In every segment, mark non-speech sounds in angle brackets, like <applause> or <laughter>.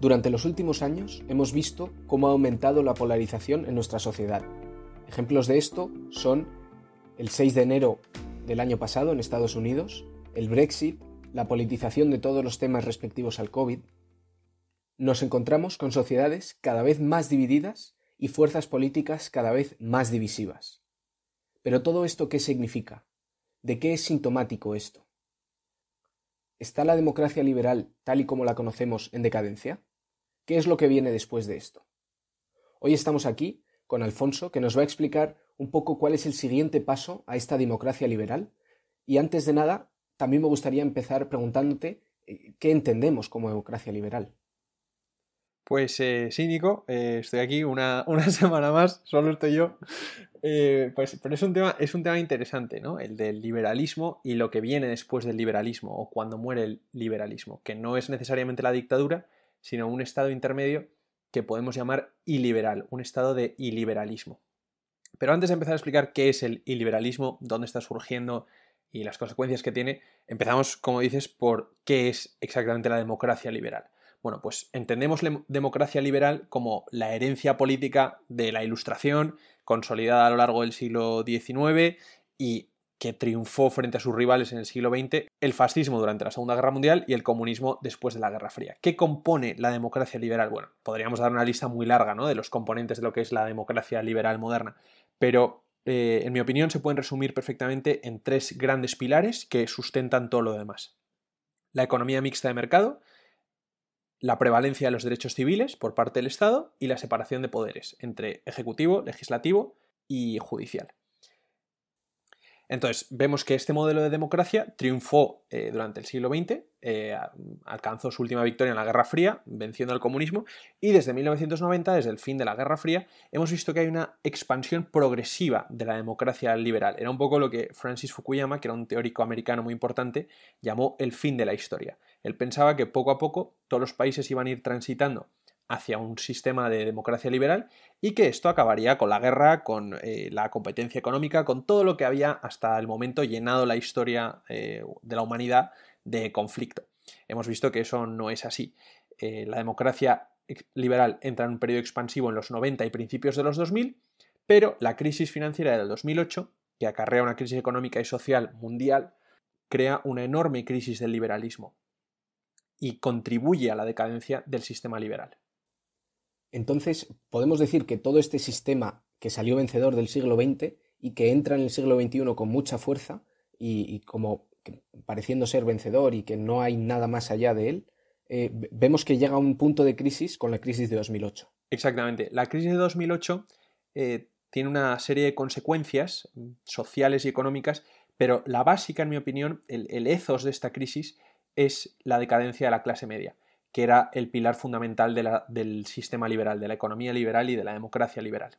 Durante los últimos años hemos visto cómo ha aumentado la polarización en nuestra sociedad. Ejemplos de esto son el 6 de enero del año pasado en Estados Unidos, el Brexit, la politización de todos los temas respectivos al COVID. Nos encontramos con sociedades cada vez más divididas y fuerzas políticas cada vez más divisivas. Pero todo esto, ¿qué significa? ¿De qué es sintomático esto? ¿Está la democracia liberal, tal y como la conocemos, en decadencia? ¿Qué es lo que viene después de esto? Hoy estamos aquí con Alfonso, que nos va a explicar un poco cuál es el siguiente paso a esta democracia liberal. Y antes de nada, también me gustaría empezar preguntándote eh, qué entendemos como democracia liberal. Pues eh, sí, Nico, eh, estoy aquí una, <laughs> semana más, solo estoy yo. pues, pero es un, tema, es un tema interesante, ¿no? El del liberalismo y lo que viene después del liberalismo, o cuando muere el liberalismo, que no es necesariamente la dictadura, sino un estado intermedio que podemos llamar iliberal, un estado de iliberalismo. Pero antes de empezar a explicar qué es el iliberalismo, dónde está surgiendo y las consecuencias que tiene, empezamos, como dices, por qué es exactamente la democracia liberal. Bueno, pues entendemos la democracia liberal como la herencia política de la Ilustración, consolidada a lo largo del siglo XIX y que triunfó frente a sus rivales en el siglo XX, el fascismo durante la Segunda Guerra Mundial y el comunismo después de la Guerra Fría. ¿Qué compone la democracia liberal? Bueno, podríamos dar una lista muy larga de los componentes de lo que es la democracia liberal moderna, pero eh, en mi opinión se pueden resumir perfectamente en tres grandes pilares que sustentan todo lo demás. La economía mixta de mercado, la prevalencia de los derechos civiles por parte del Estado y la separación de poderes entre ejecutivo, legislativo y judicial. Entonces, vemos que este modelo de democracia triunfó eh, durante el siglo XX, eh, alcanzó su última victoria en la Guerra Fría, venciendo al comunismo, y desde 1990, desde el fin de la Guerra Fría, hemos visto que hay una expansión progresiva de la democracia liberal. Era un poco lo que Francis Fukuyama, que era un teórico americano muy importante, llamó el fin de la historia. Él pensaba que poco a poco todos los países iban a ir transitando hacia un sistema de democracia liberal y que esto acabaría con la guerra, con eh, la competencia económica, con todo lo que había hasta el momento llenado la historia eh, de la humanidad de conflicto. Hemos visto que eso no es así. Eh, la democracia liberal entra en un periodo expansivo en los 90 y principios de los 2000, pero la crisis financiera del 2008, que acarrea una crisis económica y social mundial, crea una enorme crisis del liberalismo y contribuye a la decadencia del sistema liberal. Entonces, podemos decir que todo este sistema que salió vencedor del siglo XX y que entra en el siglo XXI con mucha fuerza y, como pareciendo ser vencedor y que no hay nada más allá de él, eh, vemos que llega a un punto de crisis con la crisis de 2008. Exactamente. La crisis de 2008 eh, tiene una serie de consecuencias sociales y económicas, pero la básica, en mi opinión, el, el ethos de esta crisis es la decadencia de la clase media que era el pilar fundamental del sistema liberal, de la economía liberal y de la democracia liberal.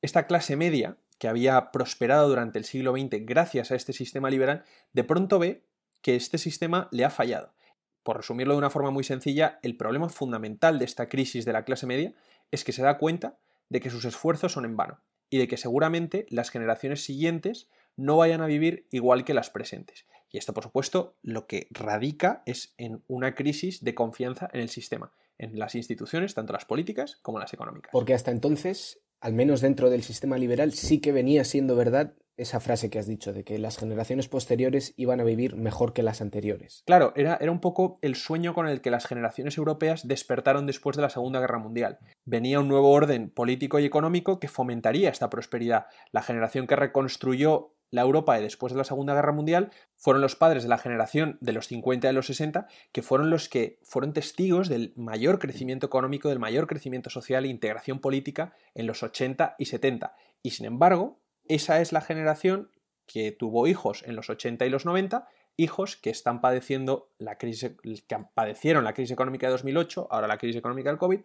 Esta clase media, que había prosperado durante el siglo XX gracias a este sistema liberal, de pronto ve que este sistema le ha fallado. Por resumirlo de una forma muy sencilla, el problema fundamental de esta crisis de la clase media es que se da cuenta de que sus esfuerzos son en vano y de que seguramente las generaciones siguientes no vayan a vivir igual que las presentes. Y esto, por supuesto, lo que radica es en una crisis de confianza en el sistema, en las instituciones, tanto las políticas como las económicas. Porque hasta entonces, al menos dentro del sistema liberal, sí que venía siendo verdad esa frase que has dicho, de que las generaciones posteriores iban a vivir mejor que las anteriores. Claro, era, era, un poco el sueño con el que las generaciones europeas despertaron después de la Segunda Guerra Mundial. Venía un nuevo orden político y económico que fomentaría esta prosperidad. La generación que reconstruyó la Europa de después de la Segunda Guerra Mundial fueron los padres de la generación de los 50 y de los 60, que fueron los que fueron testigos del mayor crecimiento económico, del mayor crecimiento social e integración política en los 80 y 70. Y sin embargo, esa es la generación que tuvo hijos en los 80 y los 90, hijos que están padeciendo la crisis, que padecieron la crisis económica de 2008, ahora la crisis económica del COVID,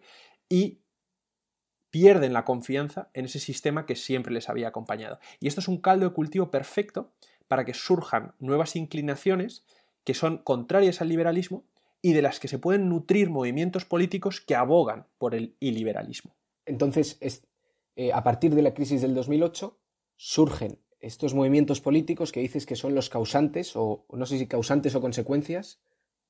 y pierden la confianza en ese sistema que siempre les había acompañado. Y esto es un caldo de cultivo perfecto para que surjan nuevas inclinaciones que son contrarias al liberalismo y de las que se pueden nutrir movimientos políticos que abogan por el iliberalismo. Entonces, eh, a partir de la crisis del 2008, surgen estos movimientos políticos que dices que son los causantes, o no sé si causantes o consecuencias,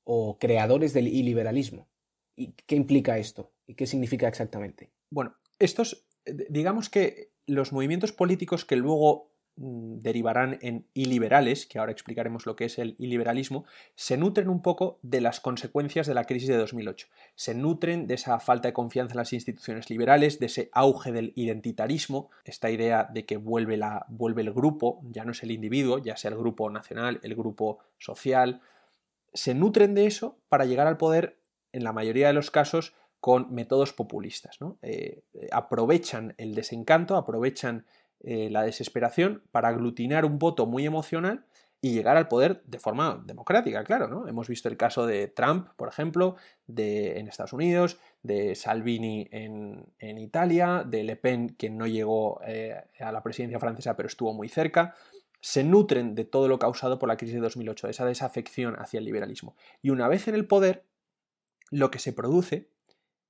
o creadores del iliberalismo. ¿Y qué implica esto? ¿Y qué significa exactamente? Bueno, estos, digamos que los movimientos políticos que luego Mm, derivarán en iliberales, que ahora explicaremos lo que es el iliberalismo, se nutren un poco de las consecuencias de la crisis de 2008. Se nutren de esa falta de confianza en las instituciones liberales, de ese auge del identitarismo, esta idea de que vuelve, la, vuelve el grupo, ya no es el individuo, ya sea el grupo nacional, el grupo social. Se nutren de eso para llegar al poder, en la mayoría de los casos, con métodos populistas. Eh, aprovechan el desencanto, aprovechan eh, la desesperación para aglutinar un voto muy emocional y llegar al poder de forma democrática, claro, ¿no? Hemos visto el caso de Trump, por ejemplo, de, en Estados Unidos, de Salvini en, Italia, de Le Pen, quien no llegó eh, a la presidencia francesa pero estuvo muy cerca. Se nutren de todo lo causado por la crisis de 2008, de esa desafección hacia el liberalismo. Y una vez en el poder, lo que se produce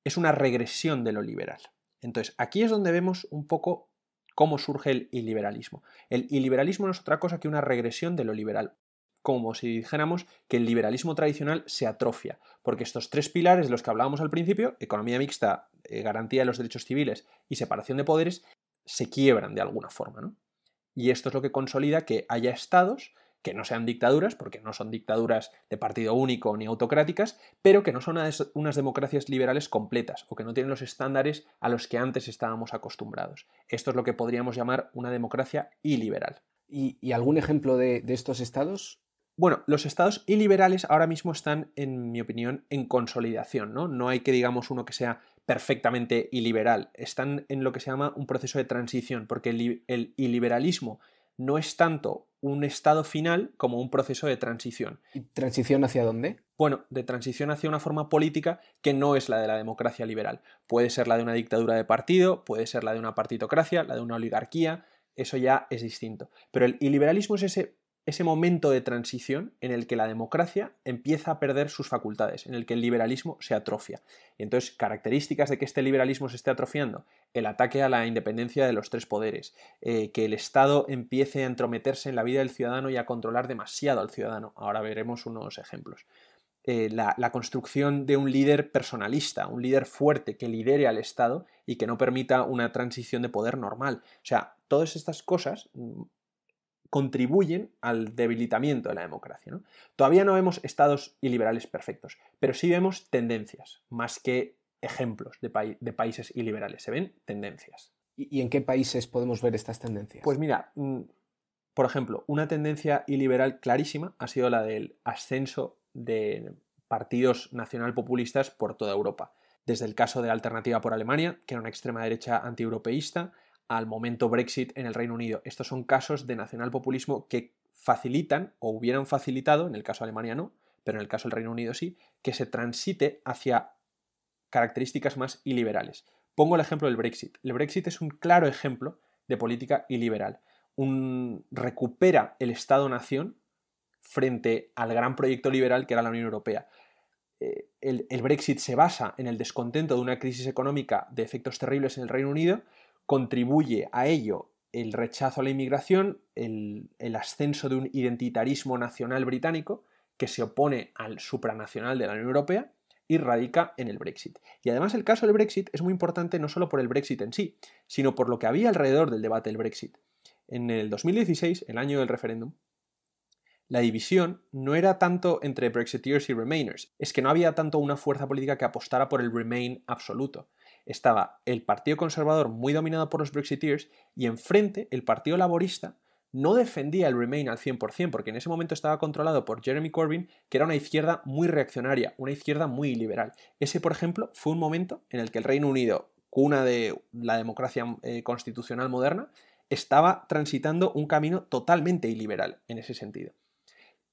es una regresión de lo liberal. Entonces, aquí es donde vemos un poco cómo surge el iliberalismo. El iliberalismo no es otra cosa que una regresión de lo liberal como si dijéramos que el liberalismo tradicional se atrofia, porque estos tres pilares de los que hablábamos al principio, economía mixta, eh, garantía de los derechos civiles y separación de poderes, se quiebran de alguna forma. ¿no? Y esto es lo que consolida que haya estados que no sean dictaduras, porque no son dictaduras de partido único ni autocráticas, pero que no son unas democracias liberales completas o que no tienen los estándares a los que antes estábamos acostumbrados. Esto es lo que podríamos llamar una democracia iliberal. ¿Y, algún ejemplo de, estos estados? Bueno, los estados iliberales ahora mismo están, en mi opinión, en consolidación, ¿no? No hay que, digamos, uno que sea perfectamente iliberal. Están en lo que se llama un proceso de transición, porque el, el iliberalismo no es tanto un estado final como un proceso de transición. ¿Y transición hacia dónde? Bueno, de transición hacia una forma política que no es la de la democracia liberal. Puede ser la de una dictadura de partido, puede ser la de una partitocracia, la de una oligarquía, eso ya es distinto. Pero el iliberalismo es ese ese momento de transición en el que la democracia empieza a perder sus facultades, en el que el liberalismo se atrofia. Y entonces, características de que este liberalismo se esté atrofiando, el ataque a la independencia de los tres poderes, eh, que el Estado empiece a entrometerse en la vida del ciudadano y a controlar demasiado al ciudadano. Ahora veremos unos ejemplos. Eh, la, la, construcción de un líder personalista, un líder fuerte que lidere al Estado y que no permita una transición de poder normal. O sea, todas estas cosas contribuyen al debilitamiento de la democracia. Todavía no vemos estados iliberales perfectos, pero sí vemos tendencias, más que ejemplos de, países iliberales. Se ven tendencias. ¿Y en qué países podemos ver estas tendencias? Pues mira, mm, por ejemplo, una tendencia iliberal clarísima ha sido la del ascenso de partidos nacional populistas por toda Europa. Desde el caso de Alternativa por Alemania, que era una extrema derecha antieuropeísta, al momento Brexit en el Reino Unido. Estos son casos de nacionalpopulismo que facilitan o hubieran facilitado, en el caso de Alemania no, pero en el caso del Reino Unido sí, que se transite hacia características más iliberales. Pongo el ejemplo del Brexit. El Brexit es un claro ejemplo de política iliberal. Un, recupera el Estado-nación frente al gran proyecto liberal que era la Unión Europea. Eh, el, el Brexit se basa en el descontento de una crisis económica de efectos terribles en el Reino Unido contribuye a ello el rechazo a la inmigración, el, ascenso de un identitarismo nacional británico que se opone al supranacional de la Unión Europea y radica en el Brexit. Y además el caso del Brexit es muy importante no solo por el Brexit en sí, sino por lo que había alrededor del debate del Brexit. En el 2016, el año del referéndum, la división no era tanto entre Brexiteers y Remainers, es que no había tanto una fuerza política que apostara por el Remain absoluto, estaba el Partido Conservador muy dominado por los Brexiteers y enfrente el Partido Laborista no defendía el Remain al 100%, porque en ese momento estaba controlado por Jeremy Corbyn, que era una izquierda muy reaccionaria, una izquierda muy liberal. Ese, por ejemplo, fue un momento en el que el Reino Unido, cuna de la democracia eh, constitucional moderna, estaba transitando un camino totalmente iliberal en ese sentido.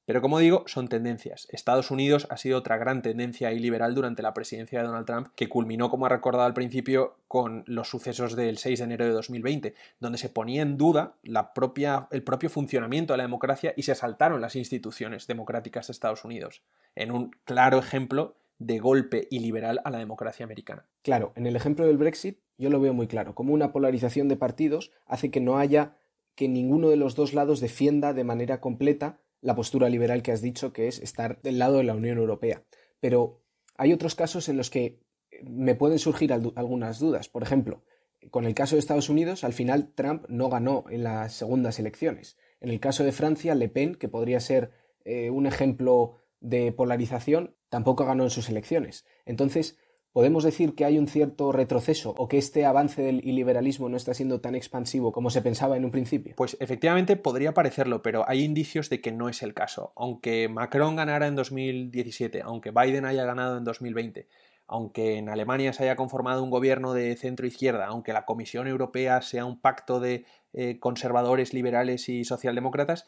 Pero como digo, son tendencias. Estados Unidos ha sido otra gran tendencia iliberal durante la presidencia de Donald Trump, que culminó, como ha recordado al principio, con los sucesos del 6 de enero de 2020, donde se ponía en duda la propia, el propio funcionamiento de la democracia y se asaltaron las instituciones democráticas de Estados Unidos, en un claro ejemplo de golpe iliberal a la democracia americana. Claro, en el ejemplo del Brexit yo lo veo muy claro, como una polarización de partidos hace que no haya que ninguno de los dos lados defienda de manera completa la postura liberal que has dicho, que es estar del lado de la Unión Europea. Pero Hay otros casos en los que me pueden surgir algunas dudas. Por ejemplo, con el caso de Estados Unidos, al final Trump no ganó en las segundas elecciones. En el caso de Francia, Le Pen, que podría ser eh, un ejemplo de polarización, tampoco ganó en sus elecciones. Entonces, ¿podemos decir que hay un cierto retroceso o que este avance del iliberalismo no está siendo tan expansivo como se pensaba en un principio? Pues efectivamente podría parecerlo, pero hay indicios de que no es el caso. Aunque Macron ganara en 2017, aunque Biden haya ganado en 2020, aunque en Alemania se haya conformado un gobierno de centro-izquierda, aunque la Comisión Europea sea un pacto de eh, conservadores, liberales y socialdemócratas,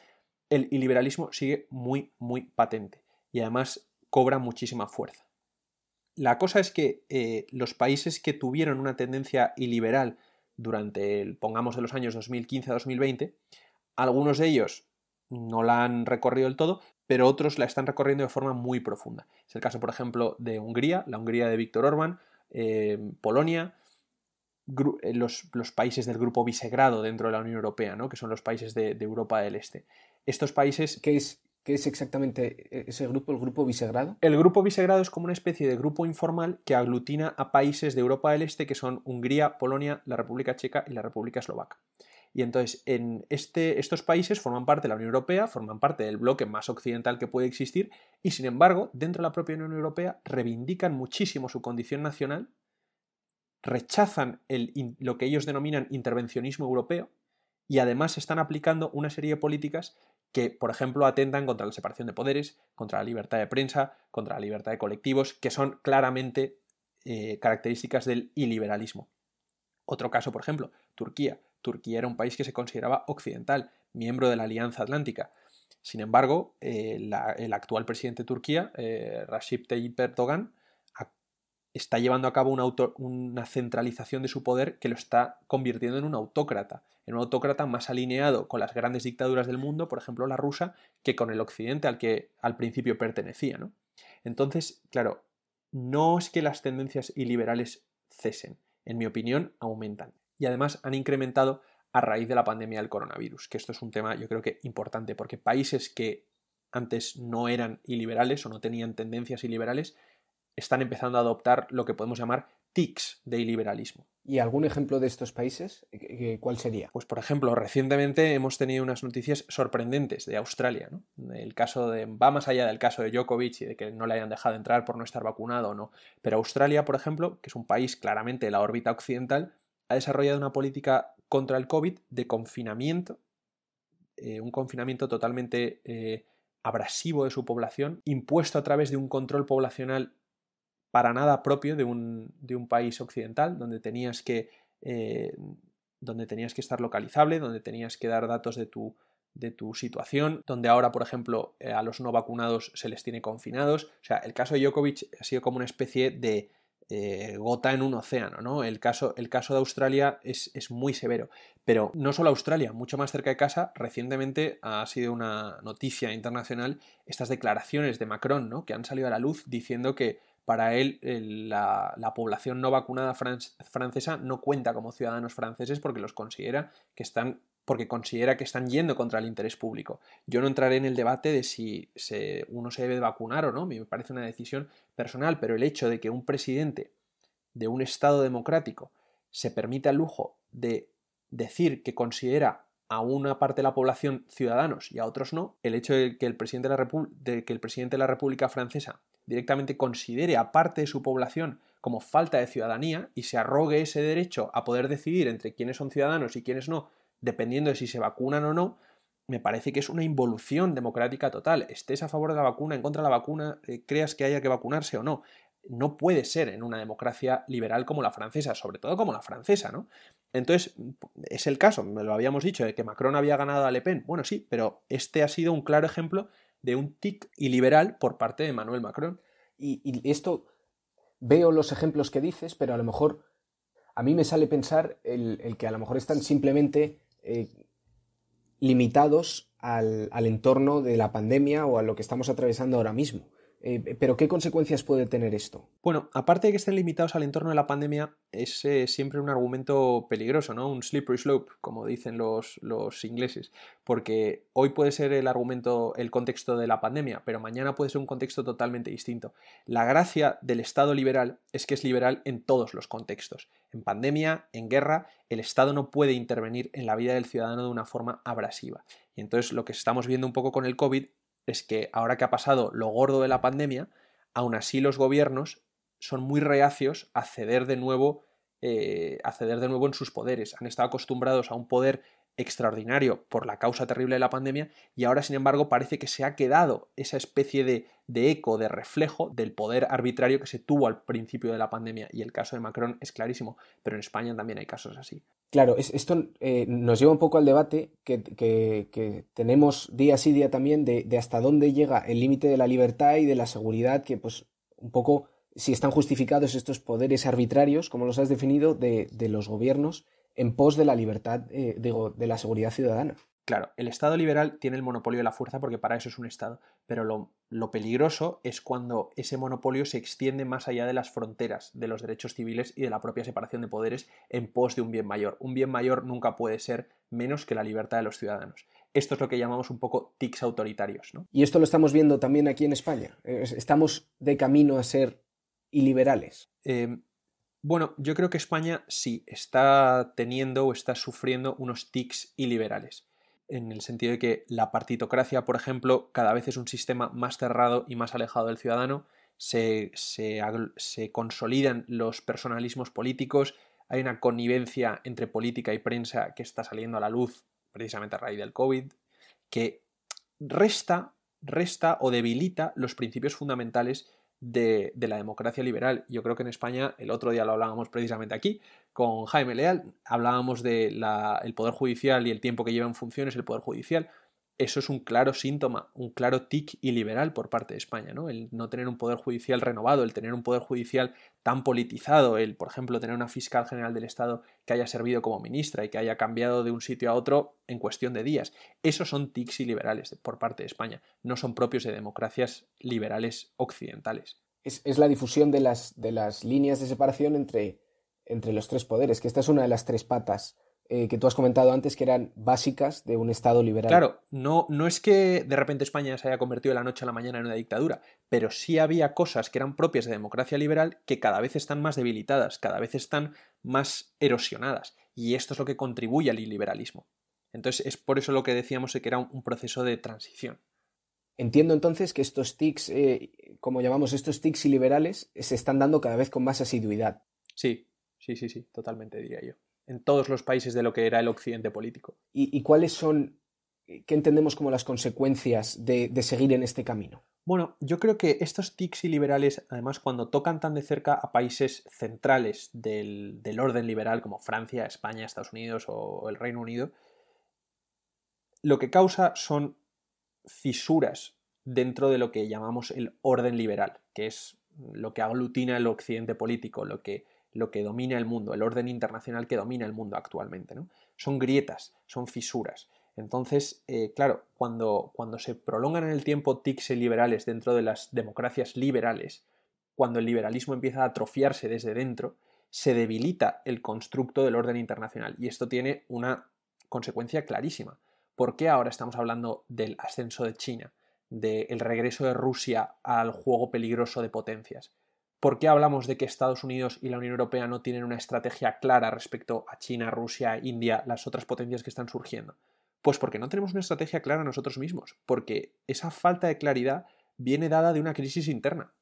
el iliberalismo sigue muy, muy patente y además cobra muchísima fuerza. La cosa es que eh, los países que tuvieron una tendencia iliberal durante, el, pongamos, de los años 2015 a 2020, algunos de ellos no la han recorrido del todo, pero otros la están recorriendo de forma muy profunda. Es el caso, por ejemplo, de Hungría, la Hungría de Víctor Orbán, eh, Polonia, eh, los, países del grupo Visegrado dentro de la Unión Europea, ¿no? que son los países de, Europa del Este. Estos países... ¿Qué es, ¿Qué es exactamente e-, ese grupo, el grupo Visegrado? El grupo Visegrado es como una especie de grupo informal que aglutina a países de Europa del Este que son Hungría, Polonia, la República Checa y la República Eslovaca. Y entonces, en este, estos países forman parte de la Unión Europea, forman parte del bloque más occidental que puede existir, y sin embargo, dentro de la propia Unión Europea, reivindican muchísimo su condición nacional, rechazan lo que ellos denominan intervencionismo europeo, y además están aplicando una serie de políticas que, por ejemplo, atentan contra la separación de poderes, contra la libertad de prensa, contra la libertad de colectivos, que son claramente eh, características del iliberalismo. Otro caso, por ejemplo, Turquía. Turquía era un país que se consideraba occidental, miembro de la Alianza Atlántica. Sin embargo, eh, el actual presidente de Turquía, eh, Recep Tayyip Erdogan, está llevando a cabo una, centralización de su poder que lo está convirtiendo en un autócrata, en un autócrata más alineado con las grandes dictaduras del mundo, por ejemplo la rusa, que con el occidente al que al principio pertenecía. ¿no? Entonces, claro, no es que las tendencias iliberales cesen, en mi opinión, aumentan y además han incrementado a raíz de la pandemia del coronavirus, que esto es un tema yo creo que importante, porque países que antes no eran iliberales o no tenían tendencias iliberales, están empezando a adoptar lo que podemos llamar tics de iliberalismo. ¿Y algún ejemplo de estos países? ¿Cuál sería? Pues por ejemplo, recientemente hemos tenido unas noticias sorprendentes de Australia. El caso de, va más allá del caso de Djokovic y de que no le hayan dejado entrar por no estar vacunado o no. Pero Australia, por ejemplo, que es un país claramente de la órbita occidental, ha desarrollado una política contra el COVID de confinamiento, eh, un confinamiento totalmente eh, abrasivo de su población, impuesto a través de un control poblacional para nada propio de un, país occidental, donde tenías que... Eh, donde tenías que estar localizable, donde tenías que dar datos de tu, de tu situación, donde ahora, por ejemplo, a los no vacunados se les tiene confinados. O sea, el caso de Djokovic ha sido como una especie de eh, gota en un océano, ¿no? El caso, el caso de Australia es, es, muy severo. Pero no solo Australia, mucho más cerca de casa, recientemente ha sido una noticia internacional estas declaraciones de Macron, ¿no? Que han salido a la luz diciendo que para él la, la, población no vacunada francesa no cuenta como ciudadanos franceses porque los considera que están porque considera que están yendo contra el interés público. Yo no entraré en el debate de si uno se debe vacunar o no, me parece una decisión personal, pero el hecho de que un presidente de un Estado democrático se permita el lujo de decir que considera a una parte de la población ciudadanos y a otros no, el hecho de que el presidente de la, de que el presidente de la República Francesa directamente considere a parte de su población como falta de ciudadanía y se arrogue ese derecho a poder decidir entre quiénes son ciudadanos y quiénes no dependiendo de si se vacunan o no, me parece que es una involución democrática total. Estés a favor de la vacuna, en contra de la vacuna, eh, creas que haya que vacunarse o no. No puede ser en una democracia liberal como la francesa, sobre todo como la francesa, ¿no? Entonces, es el caso, me lo habíamos dicho, de que Macron había ganado a Le Pen. Bueno, sí, pero este ha sido un claro ejemplo de un tic iliberal por parte de Emmanuel Macron. Y, esto, veo los ejemplos que dices, pero a lo mejor a mí me sale pensar el que a lo mejor están simplemente eh, limitados al, entorno de la pandemia o a lo que estamos atravesando ahora mismo. Eh, pero ¿qué consecuencias puede tener esto? Bueno, aparte de que estén limitados al entorno de la pandemia, es eh, siempre un argumento peligroso, ¿no? Un slippery slope, como dicen los, los ingleses. Porque hoy puede ser el argumento, el contexto de la pandemia, pero mañana puede ser un contexto totalmente distinto. La gracia del Estado liberal es que es liberal en todos los contextos. En pandemia, en guerra, el Estado no puede intervenir en la vida del ciudadano de una forma abrasiva. Y entonces lo que estamos viendo un poco con el COVID es que ahora que ha pasado lo gordo de la pandemia, aún así los gobiernos son muy reacios a ceder de nuevo, eh, a ceder de nuevo en sus poderes. Han estado acostumbrados a un poder extraordinario por la causa terrible de la pandemia y ahora sin embargo parece que se ha quedado esa especie de, de, eco, de reflejo del poder arbitrario que se tuvo al principio de la pandemia y el caso de Macron es clarísimo, pero en España también hay casos así. Claro, esto eh, nos lleva un poco al debate que, tenemos día sí día también de, hasta dónde llega el límite de la libertad y de la seguridad, que pues un poco si están justificados estos poderes arbitrarios, como los has definido, de, los gobiernos en pos de la libertad, eh, digo, de la seguridad ciudadana. Claro, el Estado liberal tiene el monopolio de la fuerza porque para eso es un Estado, pero lo, peligroso es cuando ese monopolio se extiende más allá de las fronteras de los derechos civiles y de la propia separación de poderes en pos de un bien mayor. Un bien mayor nunca puede ser menos que la libertad de los ciudadanos. Esto es lo que llamamos un poco tics autoritarios. ¿no? Y esto lo estamos viendo también aquí en España. Estamos de camino a ser iliberales. Em, bueno, yo creo que España sí está teniendo o está sufriendo unos tics iliberales en el sentido de que la partitocracia, por ejemplo, cada vez es un sistema más cerrado y más alejado del ciudadano, se, consolidan los personalismos políticos, hay una connivencia entre política y prensa que está saliendo a la luz precisamente a raíz del COVID, que resta, resta o debilita los principios fundamentales de, la democracia liberal. Yo creo que en España, el otro día lo hablábamos precisamente aquí, con Jaime Leal, hablábamos del el Poder Judicial y el tiempo que lleva en funciones el Poder Judicial eso es un claro síntoma, un claro tic iliberal por parte de España, ¿no? El no tener un poder judicial renovado, el tener un poder judicial tan politizado, el, por ejemplo, tener una fiscal general del Estado que haya servido como ministra y que haya cambiado de un sitio a otro en cuestión de días. Esos son tics iliberales por parte de España, no son propios de democracias liberales occidentales. Es, la difusión de las, de las líneas de separación entre, entre los tres poderes, que esta es una de las tres patas eh, que tú has comentado antes que eran básicas de un Estado liberal. Claro, no, no es que de repente España se haya convertido de la noche a la mañana en una dictadura, pero sí había cosas que eran propias de democracia liberal que cada vez están más debilitadas, cada vez están más erosionadas, y esto es lo que contribuye al iliberalismo. Entonces es por eso lo que decíamos que era un, proceso de transición. Entiendo entonces que estos tics, eh, como llamamos estos tics iliberales, se están dando cada vez con más asiduidad. Sí, sí, sí, sí, totalmente diría yo en todos los países de lo que era el occidente político. ¿Y, cuáles son, qué entendemos como las consecuencias de, seguir en este camino? Bueno, yo creo que estos tics y liberales, además, cuando tocan tan de cerca a países centrales del, orden liberal como Francia, España, Estados Unidos o el Reino Unido, lo que causa son fisuras dentro de lo que llamamos el orden liberal, que es lo que aglutina el occidente político, lo que lo que domina el mundo, el orden internacional que domina el mundo actualmente. ¿no? Son grietas, son fisuras. Entonces, eh, claro, cuando, cuando se prolongan en el tiempo tics liberales dentro de las democracias liberales, cuando el liberalismo empieza a atrofiarse desde dentro, se debilita el constructo del orden internacional. Y esto tiene una consecuencia clarísima. ¿Por qué ahora estamos hablando del ascenso de China, del regreso de Rusia al juego peligroso de potencias? ¿Por qué hablamos de que Estados Unidos y la Unión Europea no tienen una estrategia clara respecto a China, Rusia, India, las otras potencias que están surgiendo? Pues porque no tenemos una estrategia clara nosotros mismos, porque esa falta de claridad viene dada de una crisis interna.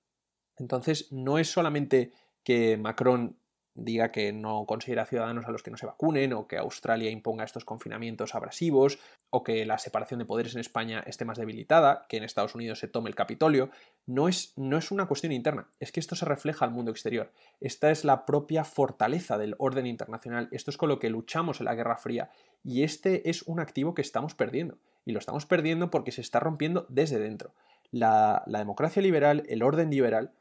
Entonces, no es solamente que Macron diga que no considera ciudadanos a los que no se vacunen, o que Australia imponga estos confinamientos abrasivos, o que la separación de poderes en España esté más debilitada, que en Estados Unidos se tome el Capitolio, no es, no es una cuestión interna, es que esto se refleja al mundo exterior. Esta es la propia fortaleza del orden internacional, esto es con lo que luchamos en la Guerra Fría, y este es un activo que estamos perdiendo, y lo estamos perdiendo porque se está rompiendo desde dentro. La, la democracia liberal, el orden liberal,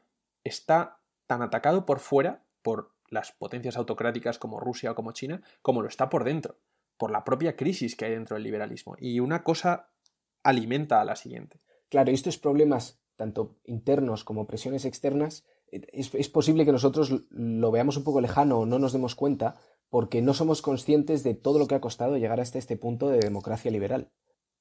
está tan atacado por fuera, por las potencias autocráticas como Rusia o como China, como lo está por dentro, por la propia crisis que hay dentro del liberalismo. Y una cosa alimenta a la siguiente. Claro, estos problemas tanto internos como presiones externas, es, es, posible que nosotros lo veamos un poco lejano o no nos demos cuenta porque no somos conscientes de todo lo que ha costado llegar hasta este punto de democracia liberal.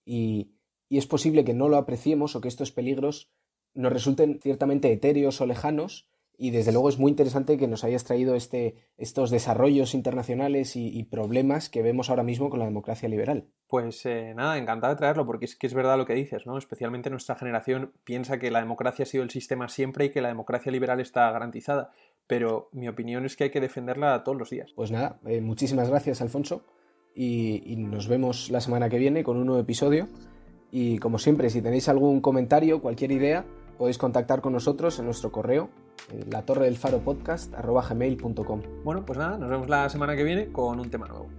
Y, y es posible que no lo apreciemos o que estos peligros nos resulten ciertamente etéreos o lejanos y desde luego es muy interesante que nos hayas traído este, estos desarrollos internacionales y, problemas que vemos ahora mismo con la democracia liberal. Pues eh, nada, encantado de traerlo, porque es que es verdad lo que dices, ¿no? Especialmente nuestra generación piensa que la democracia ha sido el sistema siempre y que la democracia liberal está garantizada. Pero mi opinión es que hay que defenderla todos los días. Pues nada, eh, muchísimas gracias, Alfonso. y nos vemos la semana que viene con un nuevo episodio. Y como siempre, si tenéis algún comentario, cualquier idea, podéis contactar con nosotros en nuestro correo, la torre del faro podcast, Bueno, pues nada, nos vemos la semana que viene con un tema nuevo.